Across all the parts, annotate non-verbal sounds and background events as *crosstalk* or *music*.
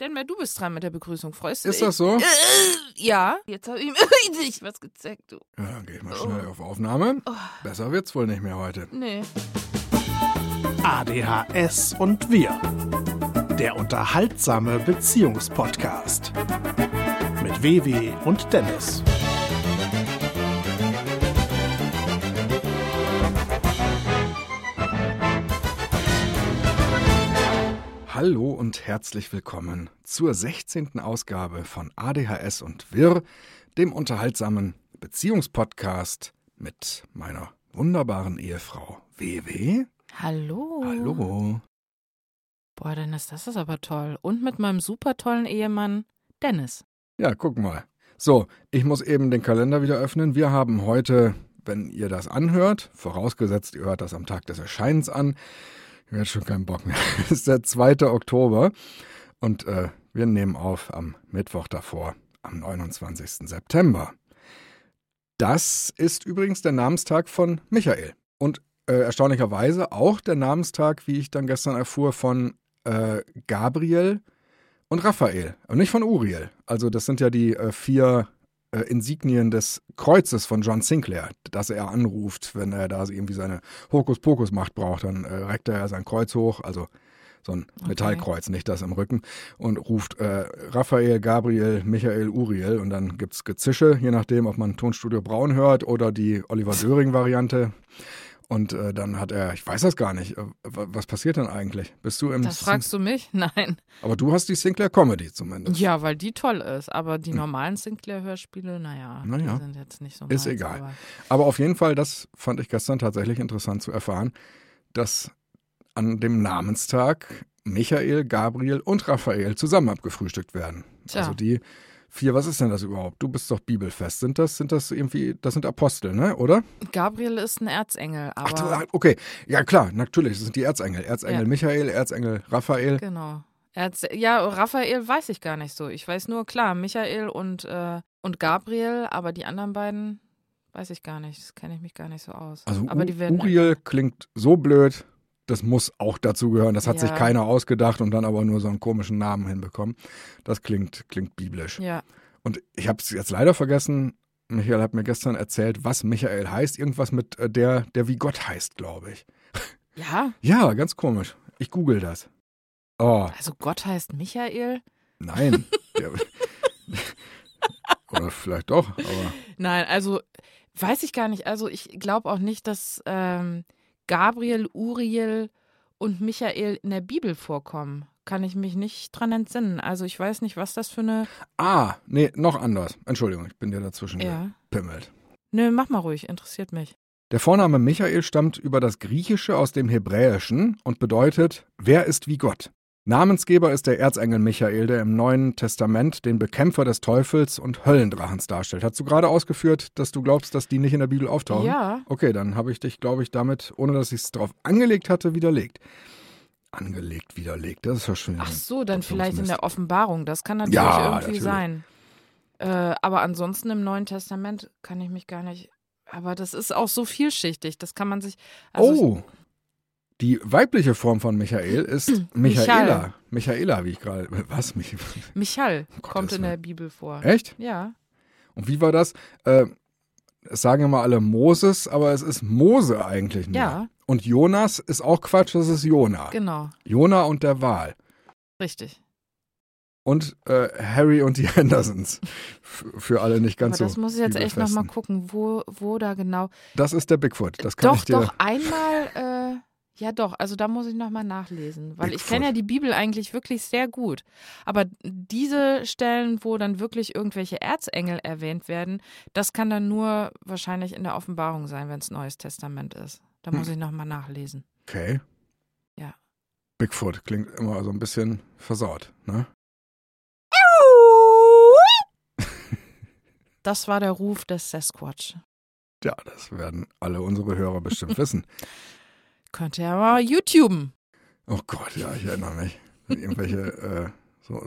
Denn du bist dran mit der Begrüßung. Freust du Ist dich? das so? Äh, ja. Jetzt habe ich *laughs* mir richtig was gezeigt, du. Ja, dann geh ich mal schnell auf Aufnahme. Besser wird's wohl nicht mehr heute. Nee. ADHS und wir. Der unterhaltsame Beziehungspodcast. Mit WW und Dennis. Hallo und herzlich willkommen zur 16. Ausgabe von ADHS und Wir, dem unterhaltsamen Beziehungspodcast mit meiner wunderbaren Ehefrau WW. Hallo. Hallo. Boah, Dennis, das ist aber toll. Und mit meinem super tollen Ehemann Dennis. Ja, guck mal. So, ich muss eben den Kalender wieder öffnen. Wir haben heute, wenn ihr das anhört, vorausgesetzt, ihr hört das am Tag des Erscheinens an, ich werde schon keinen Bock mehr. *laughs* Es ist der 2. Oktober und äh, wir nehmen auf am Mittwoch davor, am 29. September. Das ist übrigens der Namenstag von Michael. Und äh, erstaunlicherweise auch der Namenstag, wie ich dann gestern erfuhr, von äh, Gabriel und Raphael. Und nicht von Uriel. Also das sind ja die äh, vier äh, Insignien des Kreuzes von John Sinclair, das er anruft, wenn er da irgendwie seine Hokuspokus-Macht braucht. Dann äh, reckt er sein Kreuz hoch, also so ein Metallkreuz, nicht das im Rücken, und ruft äh, Raphael, Gabriel, Michael, Uriel und dann gibt's Gezische, je nachdem, ob man Tonstudio Braun hört oder die Oliver Döring-Variante. Und äh, dann hat er, ich weiß das gar nicht, äh, wa- was passiert denn eigentlich? Bist du im Das fragst du mich? *laughs* Nein. Aber du hast die Sinclair Comedy zumindest. Ja, weil die toll ist. Aber die normalen Sinclair-Hörspiele, naja, Hm. Naja. die sind jetzt nicht so Ist meins, egal. aber- Aber auf jeden Fall, das fand ich gestern tatsächlich interessant zu erfahren, dass an dem Namenstag Michael, Gabriel und Raphael zusammen abgefrühstückt werden. Tja. Also die vier, was ist denn das überhaupt? Du bist doch bibelfest. Sind das, sind das irgendwie, das sind Apostel, ne? Oder? Gabriel ist ein Erzengel, Ach, du, aber ah, okay. Ja, klar, natürlich. Das sind die Erzengel. Erzengel Ja. Michael, Erzengel Raphael. genau. Erz ja, Raphael weiß ich gar nicht so. Ich weiß nur, klar, Michael und, äh, und Gabriel, aber die anderen beiden weiß ich gar nicht. Das kenne ich mich gar nicht so aus. Also aber U- die werden Uriel klingt so blöd, das muss auch dazugehören. Das hat sich Ja. keiner ausgedacht und dann aber nur so einen komischen Namen hinbekommen. Das klingt, klingt biblisch. Ja, Und ich habe es jetzt leider vergessen. Michael hat mir gestern erzählt, was Michael heißt. Irgendwas mit äh, der, der wie Gott heißt, glaube ich. *laughs* ja. Ja, ganz komisch. Ich google das. Oh, Also Gott heißt Michael? nein. *laughs* Der, oder vielleicht doch, aber Nein, also weiß ich gar nicht. Also ich glaube auch nicht, dass ähm, Gabriel, Uriel und Michael in der Bibel vorkommen. Kann ich mich nicht dran entsinnen. Also ich weiß nicht, was das für eine. Ah, nee, noch anders. Entschuldigung, ich bin dir dazwischen Ja. gepimmelt. Nö, mach mal ruhig, interessiert mich. Der Vorname Michael stammt über das Griechische aus dem Hebräischen und bedeutet, wer ist wie Gott? Namensgeber ist der Erzengel Michael, der im Neuen Testament den Bekämpfer des Teufels und Höllendrachens darstellt. Hast du gerade ausgeführt, dass du glaubst, dass die nicht in der Bibel auftauchen? Ja. Okay, dann habe ich dich, glaube ich, damit, ohne dass ich es drauf angelegt hatte, widerlegt. Angelegt, widerlegt, das ist ja schön. Ach so, dann vielleicht in der Offenbarung. Das kann natürlich Ja, irgendwie natürlich. sein. Äh, aber ansonsten im Neuen Testament kann ich mich gar nicht. Aber das ist auch so vielschichtig. Das kann man sich. Also oh, die weibliche Form von Michael ist *clears throat* Michaela. Michaela, wie ich gerade. Was? Mich, Michal Um kommt Gottes in der. Bibel vor. echt? Ja. Und wie war das? Äh, es sagen immer alle Moses, aber es ist Mose eigentlich nur. Ja. Und Jonas ist auch Quatsch, das ist Jona. Genau. Jona und der Wal. Richtig. Und äh, Harry und die *laughs* Hendersons. F für alle nicht ganz Aber das so. muss ich jetzt echt nochmal gucken, wo, wo da genau. Das ist der Bigfoot. Das kann doch, ich dir. doch, einmal, äh, ja doch, also da muss ich nochmal nachlesen. Weil ich Bigfoot. kenne ja die Bibel eigentlich wirklich sehr gut. Aber diese Stellen, wo dann wirklich irgendwelche Erzengel erwähnt werden, das kann dann nur wahrscheinlich in der Offenbarung sein, wenn es Neues Testament ist. Da muss ich nochmal nachlesen. Okay. Ja. Bigfoot klingt immer so ein bisschen versaut, ne? Das war der Ruf des Sasquatch. Ja, das werden alle unsere Hörer bestimmt wissen. *laughs* Könnt ihr ja mal YouTuben. Oh Gott, ja, ich erinnere mich. Irgendwelche äh, so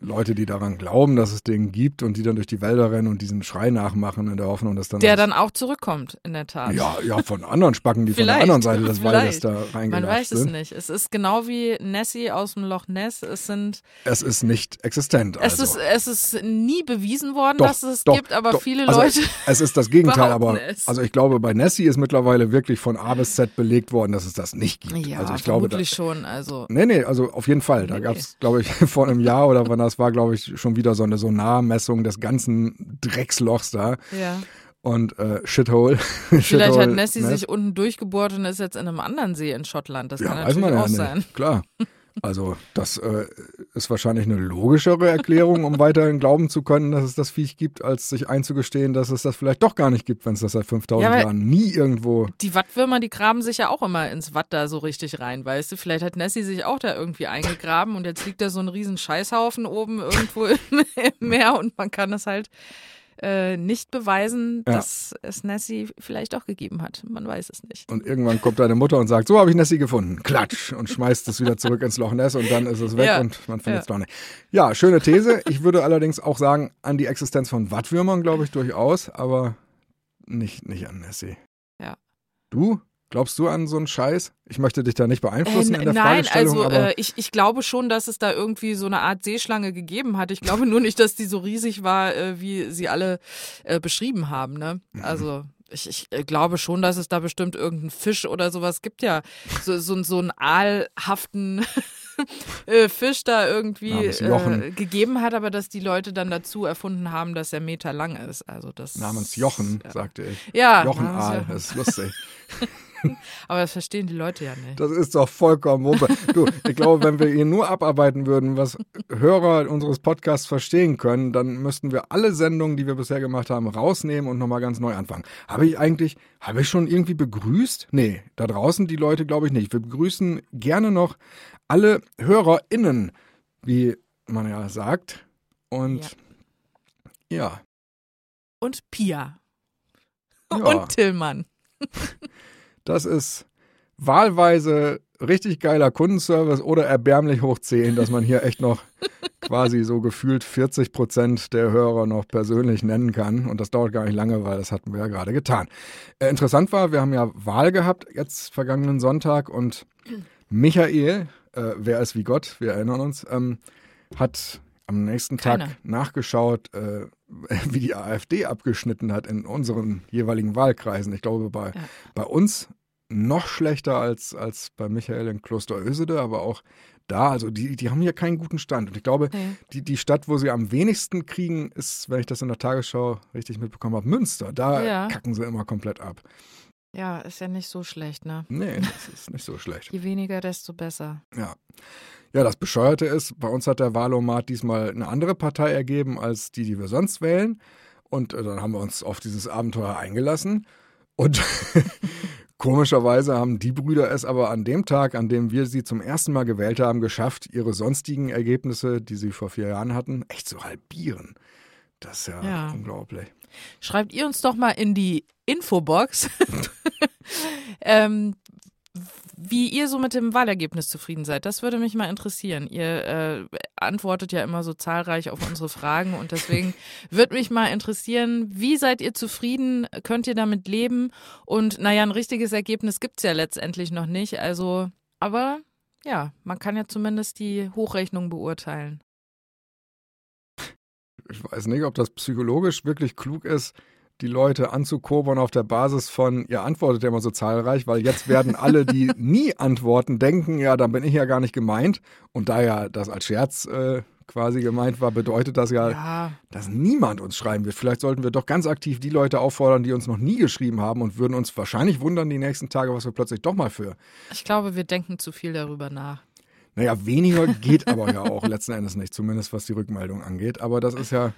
Leute, die daran glauben, dass es den gibt und die dann durch die Wälder rennen und diesen Schrei nachmachen in der Hoffnung, dass dann. Der dann auch zurückkommt, in der Tat. Ja, ja, von anderen Spacken, die von der anderen Seite des Waldes da reingelatscht Man weiß sind. es nicht. Es ist genau wie Nessie aus dem Loch Ness. Es sind. Es ist nicht existent. Es, also. ist, es ist nie bewiesen worden, Doch, dass es doch, gibt, aber doch. viele also, Leute. Es ist das Gegenteil, aber es. also ich glaube, bei Nessie ist mittlerweile wirklich von A bis Z belegt worden, dass es das nicht gibt. Ja, also ich glaube, vermutlich schon. Also. Nee, nee, also auf jeden Fall. Da Nee. gab es, glaube ich, *laughs* vor einem Jahr oder wann das war, glaube ich, schon wieder so eine Sonarmessung des ganzen Dreckslochs da. Ja. Und äh, Shithole. *laughs* Vielleicht Shithole hat Nessie Ness. sich unten durchgebohrt und ist jetzt in einem anderen See in Schottland. Das Ja, kann natürlich man ja auch nicht. sein. Klar. *laughs* Also das äh, ist wahrscheinlich eine logischere Erklärung, um weiterhin glauben zu können, dass es das Viech gibt, als sich einzugestehen, dass es das vielleicht doch gar nicht gibt, wenn es das seit 5000 Ja, Jahren nie irgendwo... Die Wattwürmer, die graben sich ja auch immer ins Watt da so richtig rein, weißt du? Vielleicht hat Nessie sich auch da irgendwie eingegraben und jetzt liegt da so ein riesen Scheißhaufen oben irgendwo im, *laughs* im Meer und man kann es halt äh, nicht beweisen, Ja. dass es Nessie vielleicht auch gegeben hat. Man weiß es nicht. Und irgendwann kommt deine Mutter und sagt, so habe ich Nessie gefunden. Klatsch. Und schmeißt es wieder zurück ins Loch Ness und dann ist es weg Ja. und man findet es Ja. doch nicht. Ja, schöne These. Ich würde allerdings auch sagen, an die Existenz von Wattwürmern glaube ich durchaus, aber nicht, nicht an Nessie. Ja. Du? Glaubst du an so einen Scheiß? Ich möchte dich da nicht beeinflussen Äh, in der nein, Fragestellung, also aber äh, ich, ich glaube schon, dass es da irgendwie so eine Art Seeschlange gegeben hat. Ich glaube *laughs* nur nicht, dass die so riesig war, äh, wie sie alle äh, beschrieben haben. Ne? Mhm. Also ich, ich äh, glaube schon, dass es da bestimmt irgendeinen Fisch oder sowas gibt ja. So, so, so einen aalhaften *laughs* äh, Fisch da irgendwie äh, gegeben hat, aber dass die Leute dann dazu erfunden haben, dass er Meter lang ist. Also das namens Jochen, Ja, sagte ich. ja Jochen Aal, das ist lustig. *laughs* aber das verstehen die Leute ja nicht. Das ist doch vollkommen Wumpe. Du, ich glaube, wenn wir hier nur abarbeiten würden, was Hörer unseres Podcasts verstehen können, dann müssten wir alle Sendungen, die wir bisher gemacht haben, rausnehmen und nochmal ganz neu anfangen. Habe ich eigentlich, habe ich schon irgendwie begrüßt? Nee, da draußen die Leute glaube ich nicht. Wir begrüßen gerne noch alle HörerInnen, wie man ja sagt. Und ja, Und Pia. Ja. Und Tillmann. das ist wahlweise richtig geiler Kundenservice oder erbärmlich hoch 10, dass man hier echt noch quasi so gefühlt 40 Prozent der Hörer noch persönlich nennen kann. Und das dauert gar nicht lange, weil das hatten wir ja gerade getan. Äh, interessant war, wir haben ja Wahl gehabt jetzt vergangenen Sonntag und Michael, äh, wer ist wie Gott, wir erinnern uns, ähm, hat am nächsten Tag Keiner. nachgeschaut, äh, *laughs* wie die AfD abgeschnitten hat in unseren jeweiligen Wahlkreisen. Ich glaube, bei, Ja. bei uns noch schlechter als, als bei Michael in Klosterösede, aber auch da, also die, die haben hier keinen guten Stand. Und ich glaube, Nee. die, die Stadt, wo sie am wenigsten kriegen, ist, wenn ich das in der Tagesschau richtig mitbekommen habe, Münster. Da Ja. kacken sie immer komplett ab. Ja, ist ja nicht so schlecht, ne? Nee, das ist nicht so schlecht. Je weniger, desto besser. Ja. Ja, das Bescheuerte ist, bei uns hat der Wahlomat diesmal eine andere Partei ergeben als die, die wir sonst wählen. Und äh, dann haben wir uns auf dieses Abenteuer eingelassen. Und *laughs* komischerweise haben die Brüder es aber an dem Tag, an dem wir sie zum ersten Mal gewählt haben, geschafft, ihre sonstigen Ergebnisse, die sie vor vier Jahren hatten, echt zu halbieren. Das ist ja, Ja. unglaublich. Schreibt ihr uns doch mal in die Infobox, *laughs* ähm, wie ihr so mit dem Wahlergebnis zufrieden seid. Das würde mich mal interessieren. Ihr äh, antwortet ja immer so zahlreich auf unsere Fragen und deswegen *laughs* würde mich mal interessieren, wie seid ihr zufrieden? Könnt ihr damit leben? Und naja, ein richtiges Ergebnis gibt's ja letztendlich noch nicht. Also, aber ja, man kann ja zumindest die Hochrechnung beurteilen. Ich weiß nicht, ob das psychologisch wirklich klug ist, die Leute anzukobern auf der Basis von, ihr antwortet ja immer so zahlreich, weil jetzt werden alle, die *laughs* nie antworten, denken, ja, dann bin ich ja gar nicht gemeint. Und da ja das als Scherz äh, quasi gemeint war, bedeutet das ja, Ja, dass niemand uns schreiben wird. Vielleicht sollten wir doch ganz aktiv die Leute auffordern, die uns noch nie geschrieben haben und würden uns wahrscheinlich wundern die nächsten Tage, was wir plötzlich doch mal für. ich glaube, wir denken zu viel darüber nach. Naja, weniger geht aber ja auch letzten Endes nicht, zumindest was die Rückmeldung angeht. Aber das ist ja,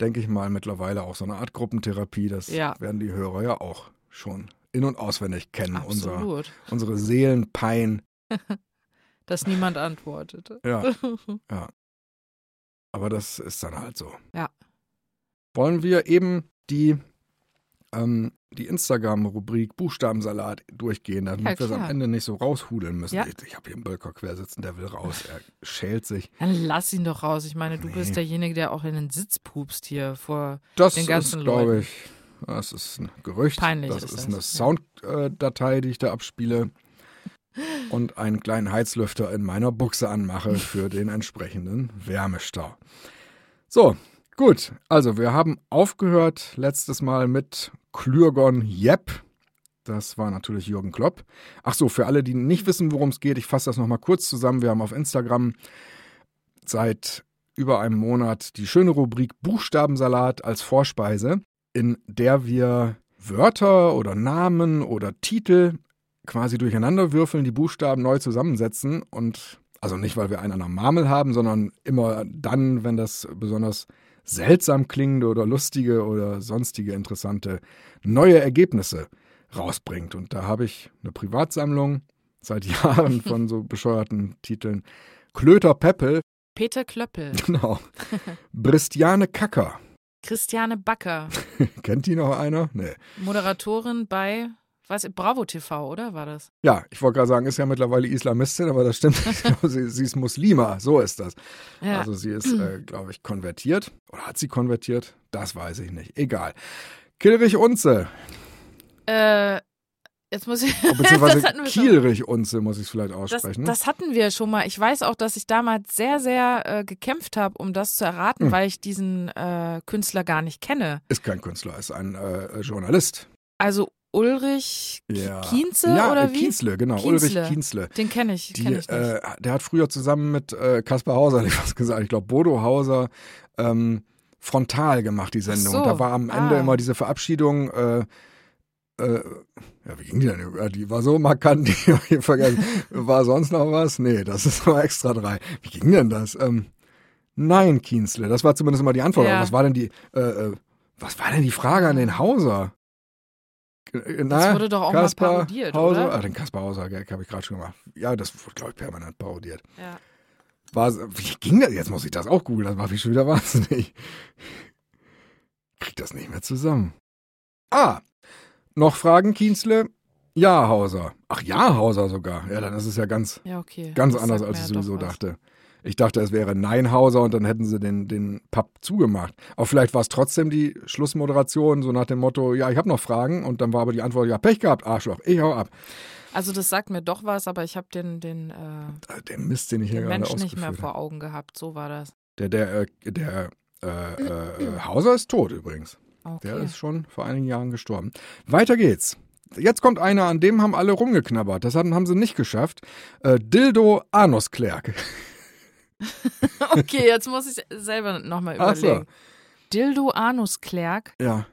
denke ich mal, mittlerweile auch so eine Art Gruppentherapie. Das Ja. werden die Hörer ja auch schon in- und auswendig kennen. Unser, unsere Seelenpein. *laughs* Dass niemand antwortet. Ja, *laughs* ja. Aber das ist dann halt so. Ja. Wollen wir eben die ähm, die Instagram-Rubrik Buchstabensalat durchgehen, damit Ja, wir es am. Ende nicht so raushudeln müssen. Ja. Ich, ich habe hier einen Bölker quer sitzen, der will raus, er schält sich. Dann lass ihn doch raus. Ich meine, du Nee. bist derjenige, der auch in den Sitz pupst hier vor. Das Den ganzen ist, glaube Leuten. ich, das ist ein Gerücht. Peinlich das ist ist das, eine. Sounddatei, die ich da abspiele *laughs* und einen kleinen Heizlüfter in meiner Buchse anmache für den entsprechenden Wärmestau. So, gut. Also wir haben aufgehört letztes Mal mit Klürgon Jepp. Das war natürlich Jürgen Klopp. Ach so, für alle, die nicht wissen, worum es geht, ich fasse das nochmal kurz zusammen. Wir haben auf Instagram seit über einem Monat die schöne Rubrik Buchstabensalat als Vorspeise, in der wir Wörter oder Namen oder Titel quasi durcheinander würfeln, die Buchstaben neu zusammensetzen und also nicht, weil wir einen an der Marmel haben, sondern immer dann, wenn das besonders seltsam klingende oder lustige oder sonstige interessante neue Ergebnisse rausbringt. Und da habe ich eine Privatsammlung seit *laughs* Jahren von so bescheuerten Titeln. Klöter Peppel, Peter Klöppel, *laughs* genau. Bristiane Kacker. Christiane Backer, *laughs* Kennt die noch einer? Nee. Moderatorin bei was, Bravo TV, oder war das? Ja, ich wollte gerade sagen, ist ja mittlerweile Islamistin, aber das stimmt *laughs* nicht. sie, sie ist Muslima, so ist das. Ja. Also sie ist, äh, glaube ich, konvertiert. Oder hat sie konvertiert? Das weiß ich nicht. Egal. Kilrich Unze, äh, jetzt muss ich. Oh, beziehungsweise *laughs* Das hatten wir schon. Kielrich Unze, muss ich es vielleicht Das, aussprechen. das hatten wir schon mal. Ich weiß auch, dass ich damals sehr, sehr äh, gekämpft habe, um das zu erraten, Hm. weil ich diesen äh, Künstler gar nicht kenne. ist kein Künstler, ist ein äh, Journalist. Also Ulrich Ja. Kienze ja, oder äh, wie? Kienzle, genau. Kienzle. Ulrich Kienzle. Den kenne ich, Die, kenn ich nicht. äh, der hat früher zusammen mit äh, Kaspar Hauser, *laughs* ich fast gesagt, ich glaube Bodo Hauser, ähm, frontal gemacht, die Sendung. so. Und da war am Ende Ah. immer diese Verabschiedung, äh, äh, ja, wie ging die denn? Ja, Die war so markant, *laughs* die hab ich vergessen. War sonst noch was? Nee, das ist mal extra drei. Wie ging denn das? Ähm, nein, Kienzle, das war zumindest immer die Antwort. Ja. Was war denn die, äh, äh, was war denn die Frage an den Hauser? Äh, Na, wurde doch auch mal Kaspar parodiert, Hauser? oder? Ah, den Kaspar Hauser, Gag habe ich gerade schon gemacht. Ja, das wurde, glaube ich, permanent parodiert. ja. War, wie ging das? Jetzt muss ich das auch googeln, das macht mich schon wieder wahnsinnig. Krieg das nicht mehr zusammen. Ah, noch Fragen, Kienzle? Ja, Hauser. Ach ja, Hauser sogar. Ja, dann ist es ja ganz, ja, okay. ganz Das anders, als ich sowieso dachte. Ich dachte, es wäre Nein Hauser und dann hätten sie den, den Papp zugemacht. Aber vielleicht war es trotzdem die Schlussmoderation, so nach dem Motto, ja, ich habe noch Fragen. Und dann war aber die Antwort, ja, Pech gehabt, Arschloch, ich hau ab. Also das sagt mir doch was, aber ich habe den, den, äh, Äh, Der Mist, den ich hier den gerade Mensch nicht mehr vor Augen gehabt. So war das. Der, der, äh, der äh, äh, Hauser ist tot übrigens. Okay. Der ist schon vor einigen Jahren gestorben. Weiter geht's. Jetzt kommt einer, an dem haben alle rumgeknabbert. Das haben, haben sie nicht geschafft. Äh, Dildo Anusklerk. *laughs* *laughs* okay, jetzt muss ich selber nochmal Ach so. überlegen. Dildo Anus Klerk. Ja.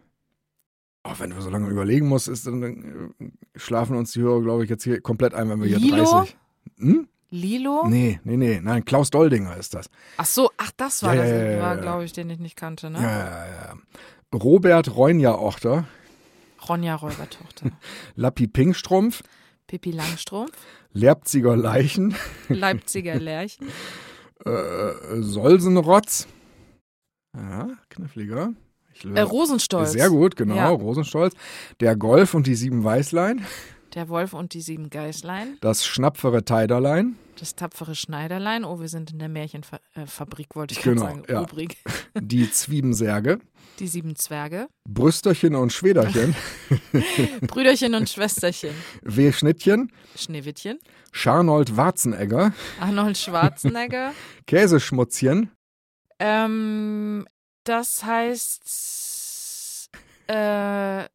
Auch wenn du so lange überlegen musst, ist, dann äh, schlafen uns die Hörer, glaube ich, jetzt hier komplett ein, wenn wir hier Lilo? 30. Hm? Lilo? Nee, nee, nee. Nein, Klaus Doldinger ist das. Ach so, ach, das war Ja, das, ja, ja, glaube ich, den ich nicht kannte, ne? Ja, ja, ja. Robert Reunja-Ochter, Ronja Räubertochter. *laughs* Lappi Pinkstrumpf, Pippi Langstrumpf, Leipziger Leichen, *laughs* Leipziger Lerchen, äh, Solsenrotz. Ja, kniffliger. Äh, Rosenstolz. Sehr gut, genau, Ja. Rosenstolz. Der Golf und die sieben Weißlein, Der Wolf und die sieben Geißlein, das schnapfere Teiderlein, das tapfere Schneiderlein. Oh, wir sind in der Märchenfabrik, wollte ich Genau, gerade sagen. ja. Die Zwiebensärge, Die sieben Zwerge, Brüsterchen und Schwederchen, *laughs* Brüderchen und Schwesterchen, W-Schnittchen, Schneewittchen, Scharnold Warzenegger, Arnold Schwarzenegger. *laughs* Käseschmutzchen, ähm, das heißt äh,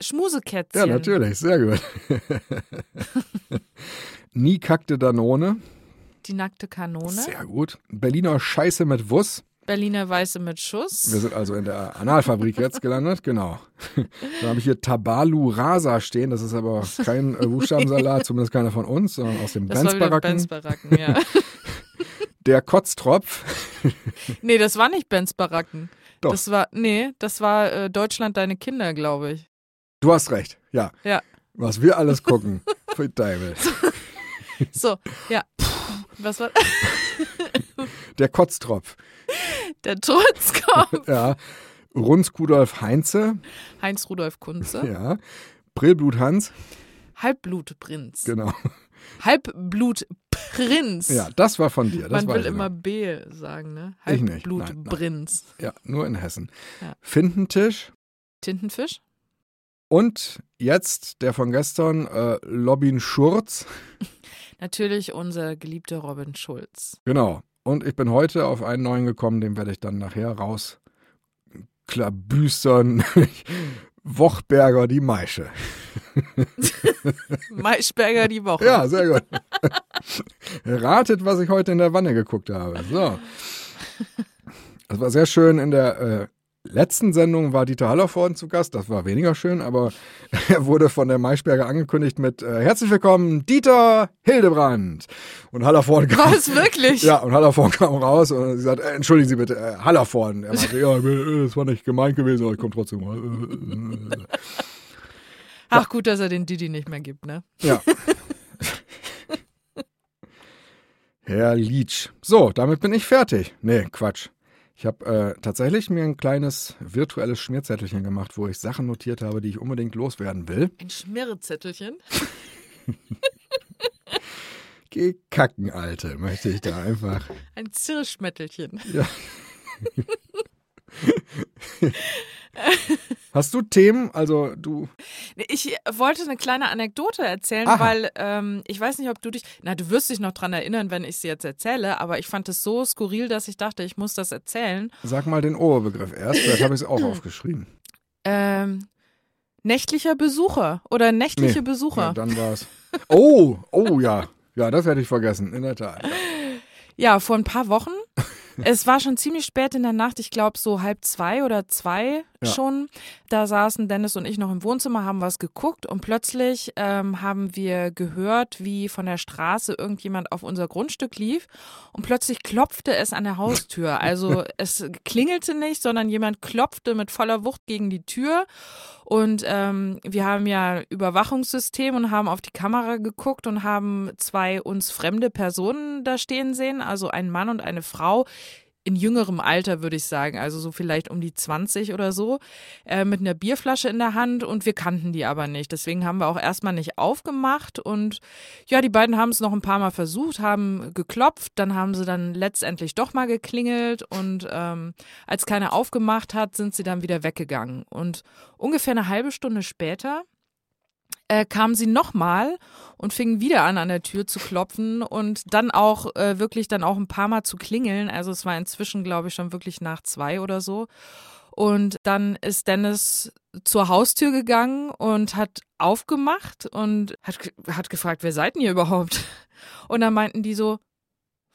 Schmusekätzchen. ja natürlich, sehr gut. *laughs* Nie kackte Danone, Die nackte Kanone. sehr gut. Berliner Scheiße mit Wuss, Berliner Weiße mit Schuss. Wir sind also in der Analfabrik jetzt gelandet, genau. Dann habe ich hier Tabalu Rasa stehen, das ist aber kein äh, Buchstabensalat, *laughs* zumindest keiner von uns, sondern aus dem Benzbaracken. Benz Baracken, ja. *laughs* Der Kotztropf, *laughs* nee, das war nicht Benz Baracken. Doch. Das war, nee, das war äh, Deutschland deine Kinder, glaube ich. du hast recht, ja. Ja. Was wir alles gucken, für Teufel. So, ja. Was war Der Kotztropf, der Trutzkopf? *laughs* ja. Runz Rudolf Heinze, Heinz Rudolf Kunze. ja, Brillblut Hans, Halbblutprinz. genau. Halbblutprinz. Ja, das war von dir. Das Man will immer noch. B sagen, ne? Halbblutprinz. Ja, nur in Hessen. Ja. Fintentisch Tintenfisch? und jetzt der von gestern, äh, Lobin Schurz. *laughs* Natürlich unser geliebter Robin Schulz. Genau. Und ich bin heute auf einen neuen gekommen, den werde ich dann nachher raus klabüstern. *laughs* Wochberger die Maische. *laughs* Maischberger die Woche. Ja, sehr gut. *laughs* Ratet, was ich heute in der Wanne geguckt habe. So. Das war sehr schön. In der äh, letzten Sendung war Dieter Hallervorden zu Gast. Das war weniger schön, aber *laughs* er wurde von der Maischberger angekündigt mit äh, Herzlich willkommen, Dieter Hildebrand. Und Hallervorden kam. Was, wirklich? Ja, und Hallervorden kam raus und sie sagt, äh, entschuldigen Sie bitte, äh, Hallervorden. Er meinte, ja, äh, das war nicht gemeint gewesen, aber ich komme trotzdem mal. *laughs* Ach gut, dass er den Didi nicht mehr gibt, ne? Ja. *laughs* Herr Leach. So, damit bin ich fertig. Nee, Quatsch. Ich habe äh, tatsächlich mir ein kleines virtuelles Schmierzettelchen gemacht, wo ich Sachen notiert habe, die ich unbedingt loswerden will. Ein Schmirrezettelchen. *laughs* Geh kacken, Alte, möchte ich da einfach. Ein Zirschmettelchen. Ja. *laughs* *laughs* Hast du Themen? Also du. Ich wollte eine kleine Anekdote erzählen, Aha. weil ähm, ich weiß nicht, ob du dich, na, du wirst dich noch dran erinnern, wenn ich sie jetzt erzähle, aber ich fand es so skurril, dass ich dachte, ich muss das erzählen. Sag mal den Oberbegriff erst, vielleicht habe ich es auch *clears throat* aufgeschrieben. Ähm, nächtlicher Besucher oder nächtliche Nee. Besucher. Ja, dann war's. Oh, oh ja. Ja, das hätte ich vergessen, in der Tat. Ja, vor ein paar Wochen. *laughs* es war schon ziemlich spät in der Nacht, ich glaube so halb zwei oder zwei Ja. schon. Da saßen Dennis und ich noch im Wohnzimmer, haben was geguckt und plötzlich ähm, haben wir gehört, wie von der Straße irgendjemand auf unser Grundstück lief und plötzlich klopfte es an der Haustür. *laughs* Also es klingelte nicht, sondern jemand klopfte mit voller Wucht gegen die Tür und ähm, wir haben ja Überwachungssystem und haben auf die Kamera geguckt und haben zwei uns fremde Personen da stehen sehen, also ein Mann und eine Frau in jüngerem Alter, würde ich sagen, also so vielleicht um die 20 oder so, äh, mit einer Bierflasche in der Hand und wir kannten die aber nicht. Deswegen haben wir auch erstmal nicht aufgemacht und ja, die beiden haben es noch ein paar Mal versucht, haben geklopft, dann haben sie dann letztendlich doch mal geklingelt und ähm, als keiner aufgemacht hat, sind sie dann wieder weggegangen. Und ungefähr eine halbe Stunde später äh, kamen sie nochmal und fingen wieder an, an der Tür zu klopfen und dann auch äh, wirklich dann auch ein paar Mal zu klingeln. Also es war inzwischen, glaube ich, schon wirklich nach zwei oder so. Und dann ist Dennis zur Haustür gegangen und hat aufgemacht und hat, hat gefragt, wer seid denn ihr überhaupt? *laughs* Und dann meinten die so,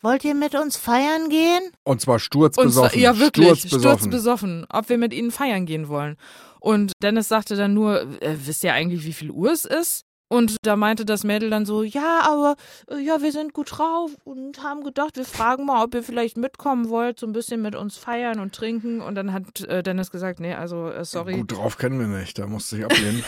wollt ihr mit uns feiern gehen? Und zwar Und sturzbesoffen. zwar, ja, wirklich, Sturzbesoffen. sturzbesoffen, ob wir mit ihnen feiern gehen wollen. Und Dennis sagte dann nur, äh, wisst ihr eigentlich, wie viel Uhr es ist? Und da meinte das Mädel dann so, ja, aber äh, ja, wir sind gut drauf und haben gedacht, wir fragen mal, ob ihr vielleicht mitkommen wollt, so ein bisschen mit uns feiern und trinken. Und dann hat äh, Dennis gesagt, nee, also äh, sorry, Gut drauf kennen wir nicht, da musste ich ablehnen.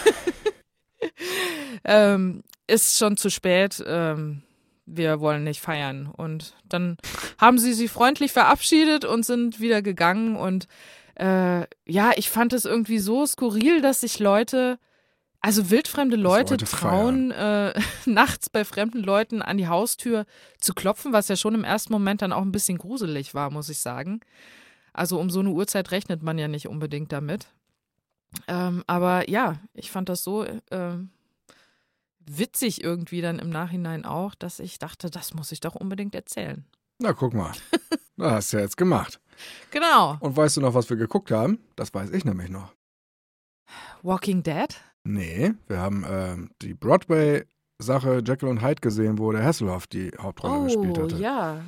*laughs* ähm, ist schon zu spät. Ähm, wir wollen nicht feiern. Und dann haben sie sich freundlich verabschiedet und sind wieder gegangen. Und äh, ja, ich fand es irgendwie so skurril, dass sich Leute, also wildfremde Leute, Leute trauen, äh, *laughs* nachts bei fremden Leuten an die Haustür zu klopfen, was ja schon im ersten Moment dann auch ein bisschen gruselig war, muss ich sagen. Also um so eine Uhrzeit rechnet man ja nicht unbedingt damit. Ähm, aber ja, ich fand das so ähm, witzig irgendwie dann im Nachhinein auch, dass ich dachte, das muss ich doch unbedingt erzählen. Na, guck mal. *laughs* Das hast du ja jetzt gemacht. Genau. Und weißt du noch, was wir geguckt haben? Das weiß ich nämlich noch. Walking Dead? Nee, wir haben ähm, die Broadway-Sache Jekyll und Hyde gesehen, wo der Hasselhoff die Hauptrolle gespielt Oh, hatte. ja.